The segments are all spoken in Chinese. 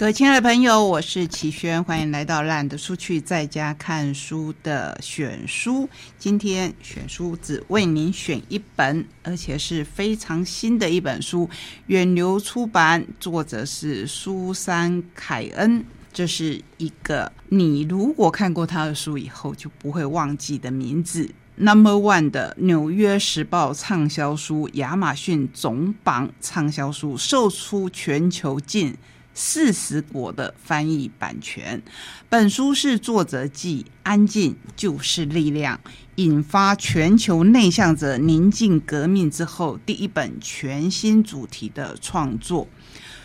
各位亲爱的朋友，我是齐轩，欢迎来到懒得出去在家看书的选书。今天选书只为您选一本，而且是非常新的一本书，远流出版，作者是苏珊·凯恩。这是一个你如果看过他的书以后就不会忘记的名字，Number One 的《纽约时报》畅销书，亚马逊总榜畅销书，售出全球近。四十国的翻译版权，本书是作者继《安静就是力量》引发全球内向者宁静革命之后第一本全新主题的创作。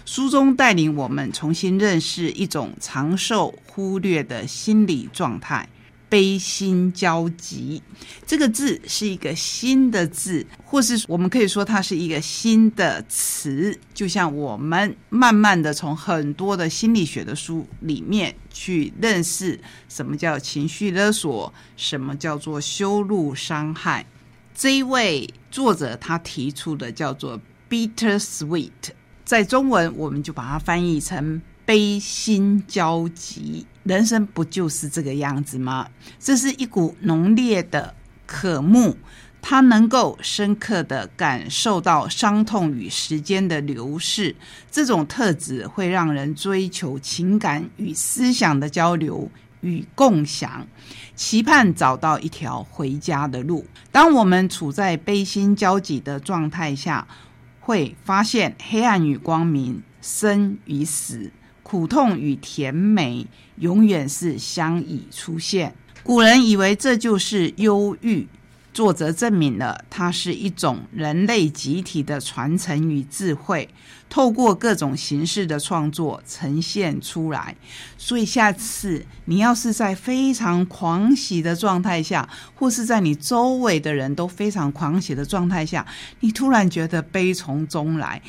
书中带领我们重新认识一种长寿忽略的心理状态。悲心交集，这个字是一个新的字，或是我们可以说它是一个新的词。就像我们慢慢的从很多的心理学的书里面去认识什么叫情绪勒索，什么叫做羞辱伤害。这一位作者他提出的叫做 bitter sweet，在中文我们就把它翻译成。悲心交集，人生不就是这个样子吗？这是一股浓烈的渴慕，它能够深刻的感受到伤痛与时间的流逝。这种特质会让人追求情感与思想的交流与共享，期盼找到一条回家的路。当我们处在悲心交集的状态下，会发现黑暗与光明，生与死。苦痛与甜美永远是相依出现。古人以为这就是忧郁，作者证明了它是一种人类集体的传承与智慧，透过各种形式的创作呈现出来。所以下次你要是在非常狂喜的状态下，或是在你周围的人都非常狂喜的状态下，你突然觉得悲从中来。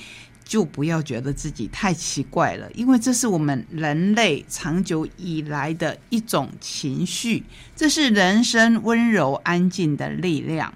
就不要觉得自己太奇怪了，因为这是我们人类长久以来的一种情绪，这是人生温柔安静的力量。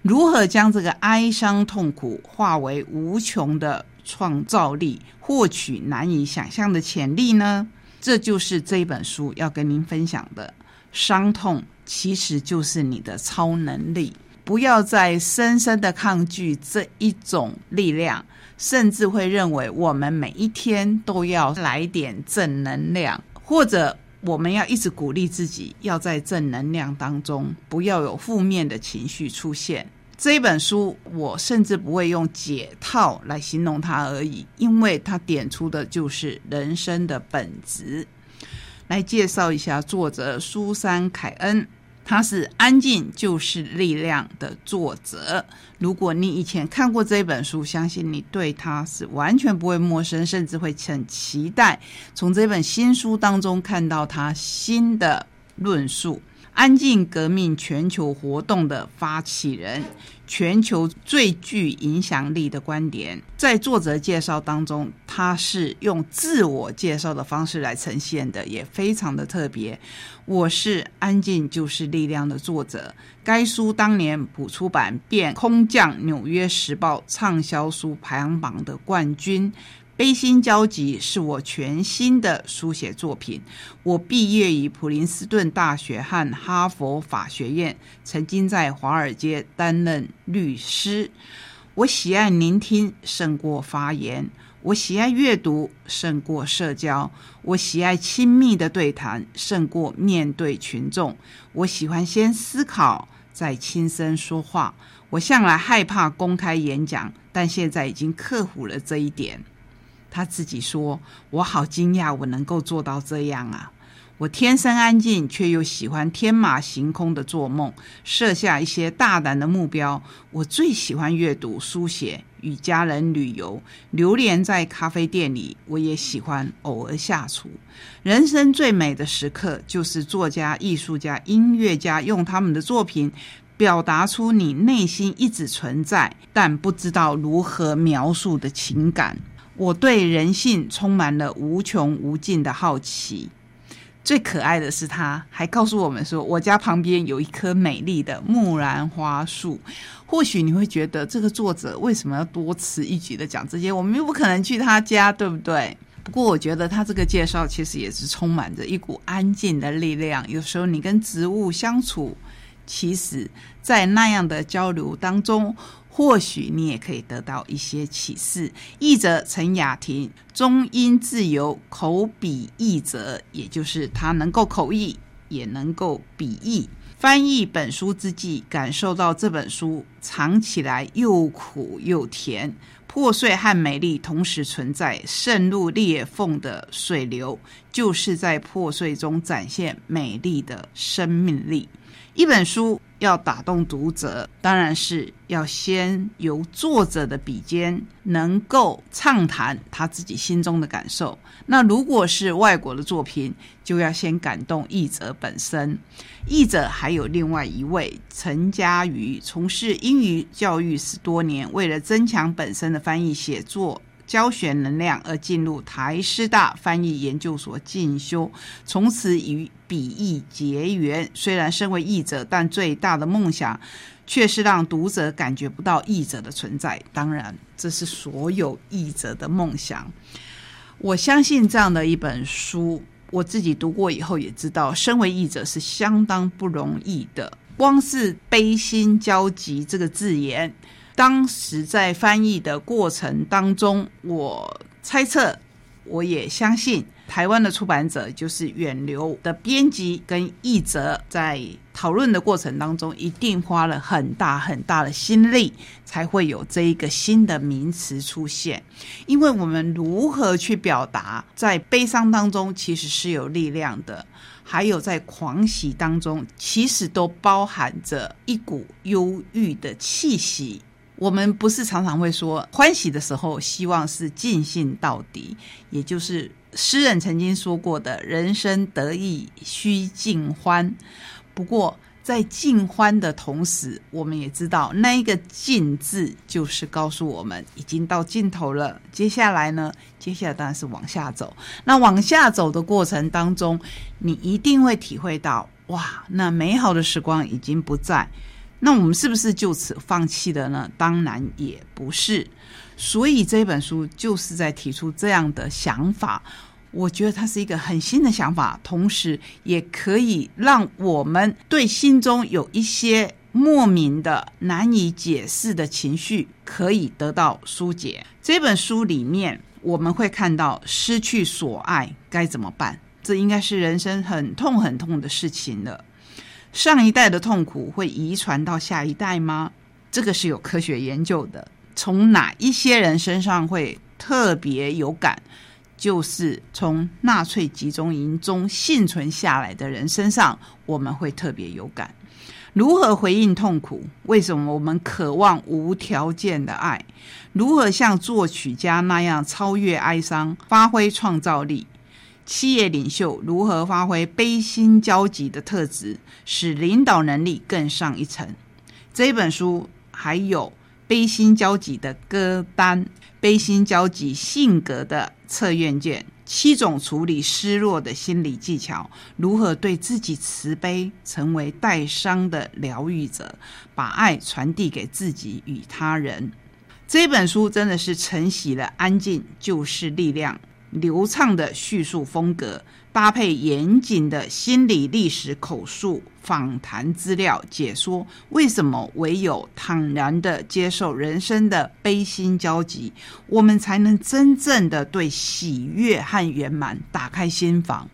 如何将这个哀伤痛苦化为无穷的创造力，获取难以想象的潜力呢？这就是这一本书要跟您分享的。伤痛其实就是你的超能力，不要再深深的抗拒这一种力量。甚至会认为我们每一天都要来点正能量，或者我们要一直鼓励自己，要在正能量当中，不要有负面的情绪出现。这一本书，我甚至不会用解套来形容它而已，因为它点出的就是人生的本质。来介绍一下作者苏珊·凯恩。他是《安静就是力量》的作者。如果你以前看过这本书，相信你对他是完全不会陌生，甚至会很期待从这本新书当中看到他新的论述。安静革命全球活动的发起人，全球最具影响力的观点，在作者介绍当中，他是用自我介绍的方式来呈现的，也非常的特别。我是《安静就是力量》的作者，该书当年普出版便空降《纽约时报》畅销书排行榜的冠军。悲心交集是我全新的书写作品。我毕业于普林斯顿大学和哈佛法学院，曾经在华尔街担任律师。我喜爱聆听胜过发言，我喜爱阅读胜过社交，我喜爱亲密的对谈胜过面对群众。我喜欢先思考再轻声说话。我向来害怕公开演讲，但现在已经克服了这一点。他自己说：“我好惊讶，我能够做到这样啊！我天生安静，却又喜欢天马行空的做梦，设下一些大胆的目标。我最喜欢阅读、书写，与家人旅游，流连在咖啡店里。我也喜欢偶尔下厨。人生最美的时刻，就是作家、艺术家、音乐家用他们的作品表达出你内心一直存在但不知道如何描述的情感。”我对人性充满了无穷无尽的好奇。最可爱的是，他还告诉我们说，我家旁边有一棵美丽的木兰花树。或许你会觉得，这个作者为什么要多此一举的讲这些？我们又不可能去他家，对不对？不过，我觉得他这个介绍其实也是充满着一股安静的力量。有时候你跟植物相处，其实，在那样的交流当中，或许你也可以得到一些启示。译者陈雅婷，中英自由口笔译者，也就是他能够口译，也能够笔译。翻译本书之际，感受到这本书藏起来又苦又甜，破碎和美丽同时存在，渗入裂缝的水流，就是在破碎中展现美丽的生命力。一本书。要打动读者，当然是要先由作者的笔尖能够畅谈他自己心中的感受。那如果是外国的作品，就要先感动译者本身。译者还有另外一位陈佳瑜，从事英语教育十多年，为了增强本身的翻译写作。教学能量而进入台师大翻译研究所进修，从此与笔译结缘。虽然身为译者，但最大的梦想却是让读者感觉不到译者的存在。当然，这是所有译者的梦想。我相信这样的一本书，我自己读过以后也知道，身为译者是相当不容易的。光是悲心交集这个字眼。当时在翻译的过程当中，我猜测，我也相信，台湾的出版者就是远流的编辑跟译者，在讨论的过程当中，一定花了很大很大的心力，才会有这一个新的名词出现。因为我们如何去表达，在悲伤当中其实是有力量的，还有在狂喜当中，其实都包含着一股忧郁的气息。我们不是常常会说，欢喜的时候希望是尽兴到底，也就是诗人曾经说过的“人生得意须尽欢”。不过，在尽欢的同时，我们也知道那一个“尽”字就是告诉我们已经到尽头了。接下来呢？接下来当然是往下走。那往下走的过程当中，你一定会体会到，哇，那美好的时光已经不在。那我们是不是就此放弃了呢？当然也不是。所以这本书就是在提出这样的想法。我觉得它是一个很新的想法，同时也可以让我们对心中有一些莫名的、难以解释的情绪可以得到疏解。这本书里面我们会看到失去所爱该怎么办？这应该是人生很痛很痛的事情了。上一代的痛苦会遗传到下一代吗？这个是有科学研究的。从哪一些人身上会特别有感？就是从纳粹集中营中幸存下来的人身上，我们会特别有感。如何回应痛苦？为什么我们渴望无条件的爱？如何像作曲家那样超越哀伤，发挥创造力？企业领袖如何发挥悲心交集的特质，使领导能力更上一层？这本书还有悲心交集的歌单、悲心交集性格的测验卷、七种处理失落的心理技巧、如何对自己慈悲，成为带伤的疗愈者，把爱传递给自己与他人。这本书真的是承袭了“安静就是力量”。流畅的叙述风格，搭配严谨的心理历史口述访谈资料解说，为什么唯有坦然的接受人生的悲心交集，我们才能真正的对喜悦和圆满打开心房，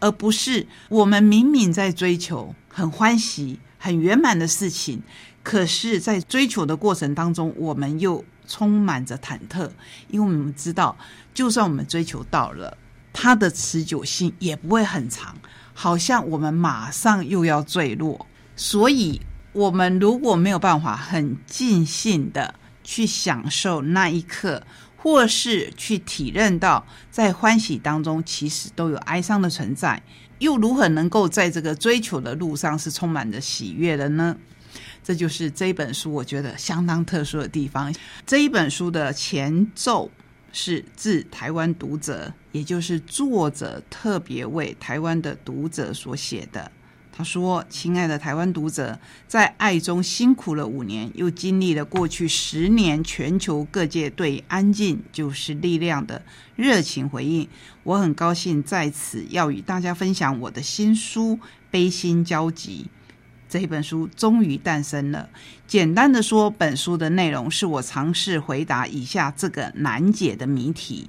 而不是我们明明在追求很欢喜、很圆满的事情，可是，在追求的过程当中，我们又。充满着忐忑，因为我们知道，就算我们追求到了，它的持久性也不会很长，好像我们马上又要坠落。所以，我们如果没有办法很尽兴的去享受那一刻，或是去体认到在欢喜当中其实都有哀伤的存在，又如何能够在这个追求的路上是充满着喜悦的呢？这就是这一本书我觉得相当特殊的地方。这一本书的前奏是致台湾读者，也就是作者特别为台湾的读者所写的。他说：“亲爱的台湾读者，在爱中辛苦了五年，又经历了过去十年全球各界对‘安静就是力量’的热情回应。我很高兴在此要与大家分享我的新书《悲心交集》。这本书终于诞生了。简单的说，本书的内容是我尝试回答以下这个难解的谜题。”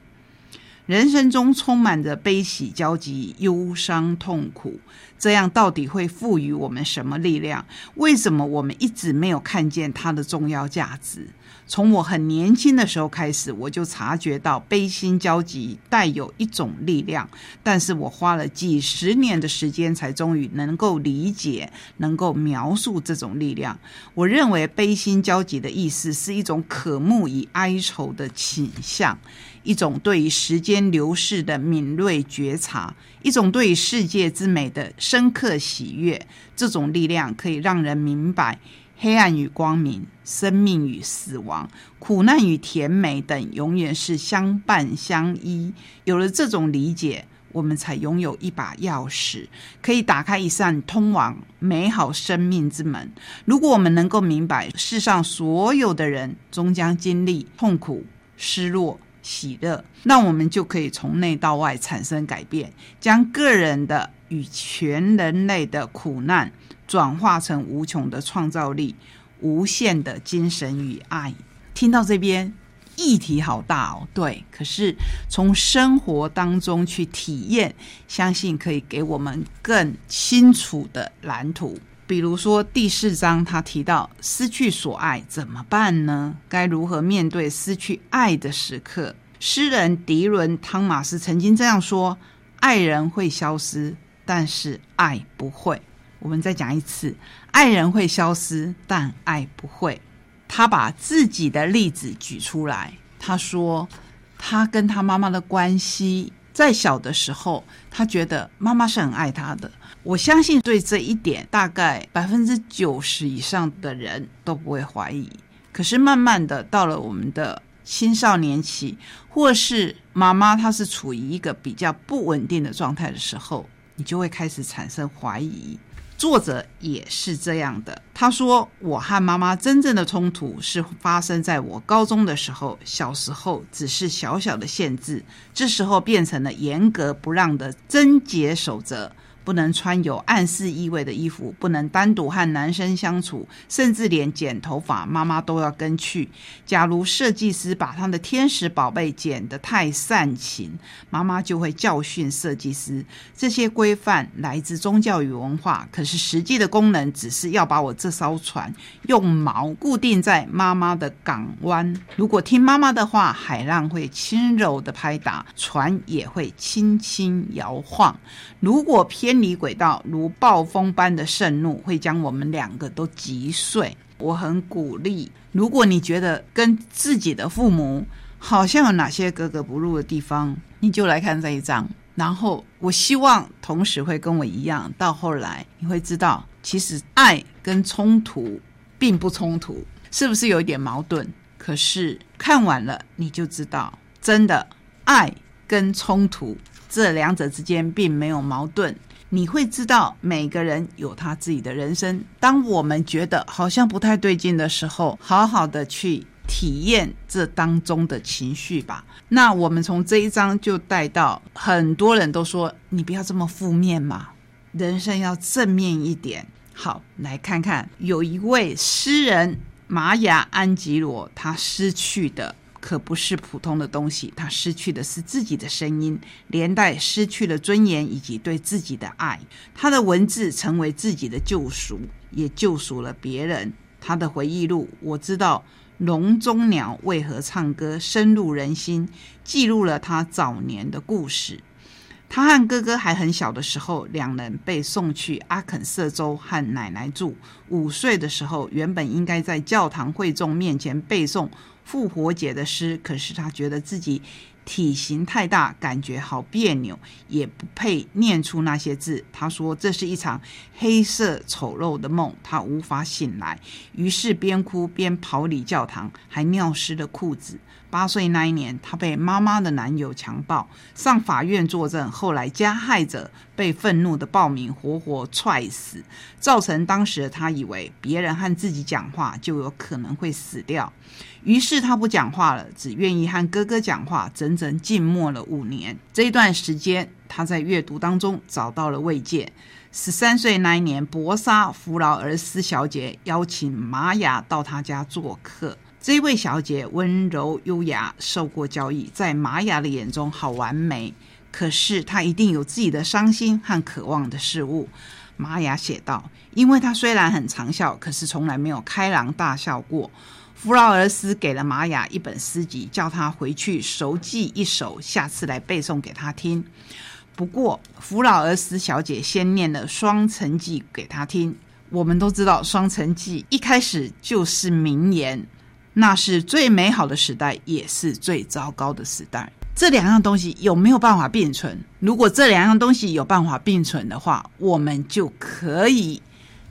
人生中充满着悲喜交集、忧伤痛苦，这样到底会赋予我们什么力量？为什么我们一直没有看见它的重要价值？从我很年轻的时候开始，我就察觉到悲心交集带有一种力量，但是我花了几十年的时间，才终于能够理解、能够描述这种力量。我认为悲心交集的意思是一种渴慕与哀愁的倾向。一种对于时间流逝的敏锐觉察，一种对世界之美的深刻喜悦，这种力量可以让人明白黑暗与光明、生命与死亡、苦难与甜美等永远是相伴相依。有了这种理解，我们才拥有一把钥匙，可以打开一扇通往美好生命之门。如果我们能够明白，世上所有的人终将经历痛苦、失落。喜乐，那我们就可以从内到外产生改变，将个人的与全人类的苦难转化成无穷的创造力、无限的精神与爱。听到这边，议题好大哦，对。可是从生活当中去体验，相信可以给我们更清楚的蓝图。比如说第四章，他提到失去所爱怎么办呢？该如何面对失去爱的时刻？诗人迪伦·汤马斯曾经这样说：“爱人会消失，但是爱不会。”我们再讲一次：“爱人会消失，但爱不会。”他把自己的例子举出来，他说：“他跟他妈妈的关系，在小的时候，他觉得妈妈是很爱他的。”我相信对这一点，大概百分之九十以上的人都不会怀疑。可是慢慢的，到了我们的青少年期，或是妈妈她是处于一个比较不稳定的状态的时候，你就会开始产生怀疑。作者也是这样的，他说：“我和妈妈真正的冲突是发生在我高中的时候，小时候只是小小的限制，这时候变成了严格不让的贞洁守则。”不能穿有暗示意味的衣服，不能单独和男生相处，甚至连剪头发，妈妈都要跟去。假如设计师把他的天使宝贝剪得太煽情，妈妈就会教训设计师。这些规范来自宗教与文化，可是实际的功能只是要把我这艘船用锚固定在妈妈的港湾。如果听妈妈的话，海浪会轻柔的拍打，船也会轻轻摇晃。如果偏离轨道，如暴风般的盛怒，会将我们两个都击碎。我很鼓励，如果你觉得跟自己的父母好像有哪些格格不入的地方，你就来看这一章。然后，我希望同时会跟我一样，到后来你会知道，其实爱跟冲突并不冲突，是不是有一点矛盾？可是看完了，你就知道，真的爱跟冲突这两者之间并没有矛盾。你会知道每个人有他自己的人生。当我们觉得好像不太对劲的时候，好好的去体验这当中的情绪吧。那我们从这一章就带到，很多人都说你不要这么负面嘛，人生要正面一点。好，来看看有一位诗人玛雅安吉罗，他失去的。可不是普通的东西，他失去的是自己的声音，连带失去了尊严以及对自己的爱。他的文字成为自己的救赎，也救赎了别人。他的回忆录，我知道笼中鸟为何唱歌，深入人心，记录了他早年的故事。他和哥哥还很小的时候，两人被送去阿肯色州和奶奶住。五岁的时候，原本应该在教堂会众面前背诵。复活节的诗，可是他觉得自己体型太大，感觉好别扭，也不配念出那些字。他说这是一场黑色丑陋的梦，他无法醒来，于是边哭边跑离教堂，还尿湿了裤子。八岁那一年，他被妈妈的男友强暴，上法院作证。后来加害者被愤怒的暴民活活踹死，造成当时的他以为别人和自己讲话就有可能会死掉，于是他不讲话了，只愿意和哥哥讲话。整整静默了五年。这一段时间，他在阅读当中找到了慰藉。十三岁那一年，博沙·弗劳尔斯小姐邀请玛雅到他家做客。这位小姐温柔优雅，受过教育，在玛雅的眼中好完美。可是她一定有自己的伤心和渴望的事物。玛雅写道：“因为她虽然很常笑，可是从来没有开朗大笑过。”弗劳尔斯给了玛雅一本诗集，叫她回去熟记一首，下次来背诵给她听。不过，弗劳尔斯小姐先念了《双城记》给她听。我们都知道，《双城记》一开始就是名言。那是最美好的时代，也是最糟糕的时代。这两样东西有没有办法并存？如果这两样东西有办法并存的话，我们就可以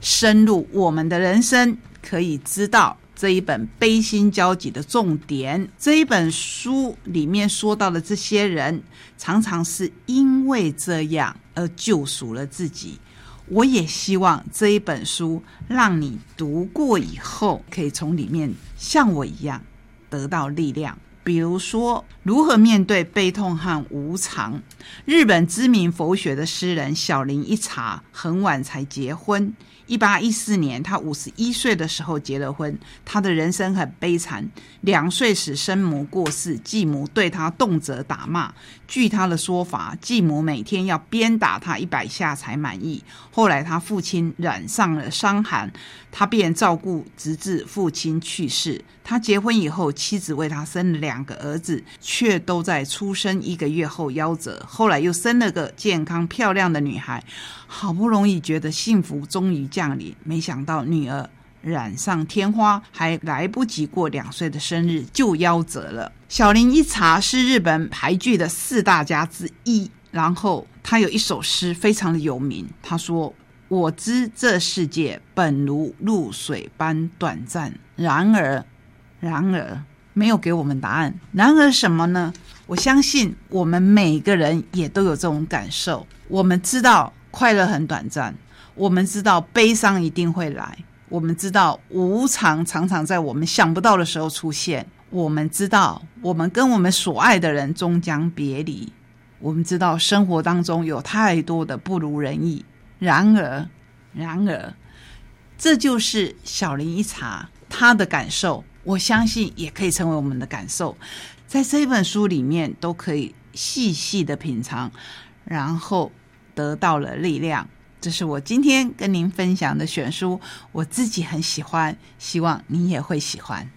深入我们的人生，可以知道这一本悲心交集的重点。这一本书里面说到的这些人，常常是因为这样而救赎了自己。我也希望这一本书让你读过以后，可以从里面像我一样得到力量。比如说，如何面对悲痛和无常。日本知名佛学的诗人小林一茶很晚才结婚。一八一四年，他五十一岁的时候结了婚。他的人生很悲惨。两岁时生母过世，继母对他动辄打骂。据他的说法，继母每天要鞭打他一百下才满意。后来他父亲染上了伤寒，他便照顾直至父亲去世。他结婚以后，妻子为他生了两个儿子，却都在出生一个月后夭折。后来又生了个健康漂亮的女孩，好不容易觉得幸福终于降临，没想到女儿染上天花，还来不及过两岁的生日就夭折了。小林一茶是日本俳剧的四大家之一，然后他有一首诗非常的有名，他说：“我知这世界本如露水般短暂，然而。”然而，没有给我们答案。然而什么呢？我相信我们每个人也都有这种感受。我们知道快乐很短暂，我们知道悲伤一定会来，我们知道无常常常在我们想不到的时候出现，我们知道我们跟我们所爱的人终将别离，我们知道生活当中有太多的不如人意。然而，然而，这就是小林一茶他的感受。我相信也可以成为我们的感受，在这本书里面都可以细细的品尝，然后得到了力量。这是我今天跟您分享的选书，我自己很喜欢，希望您也会喜欢。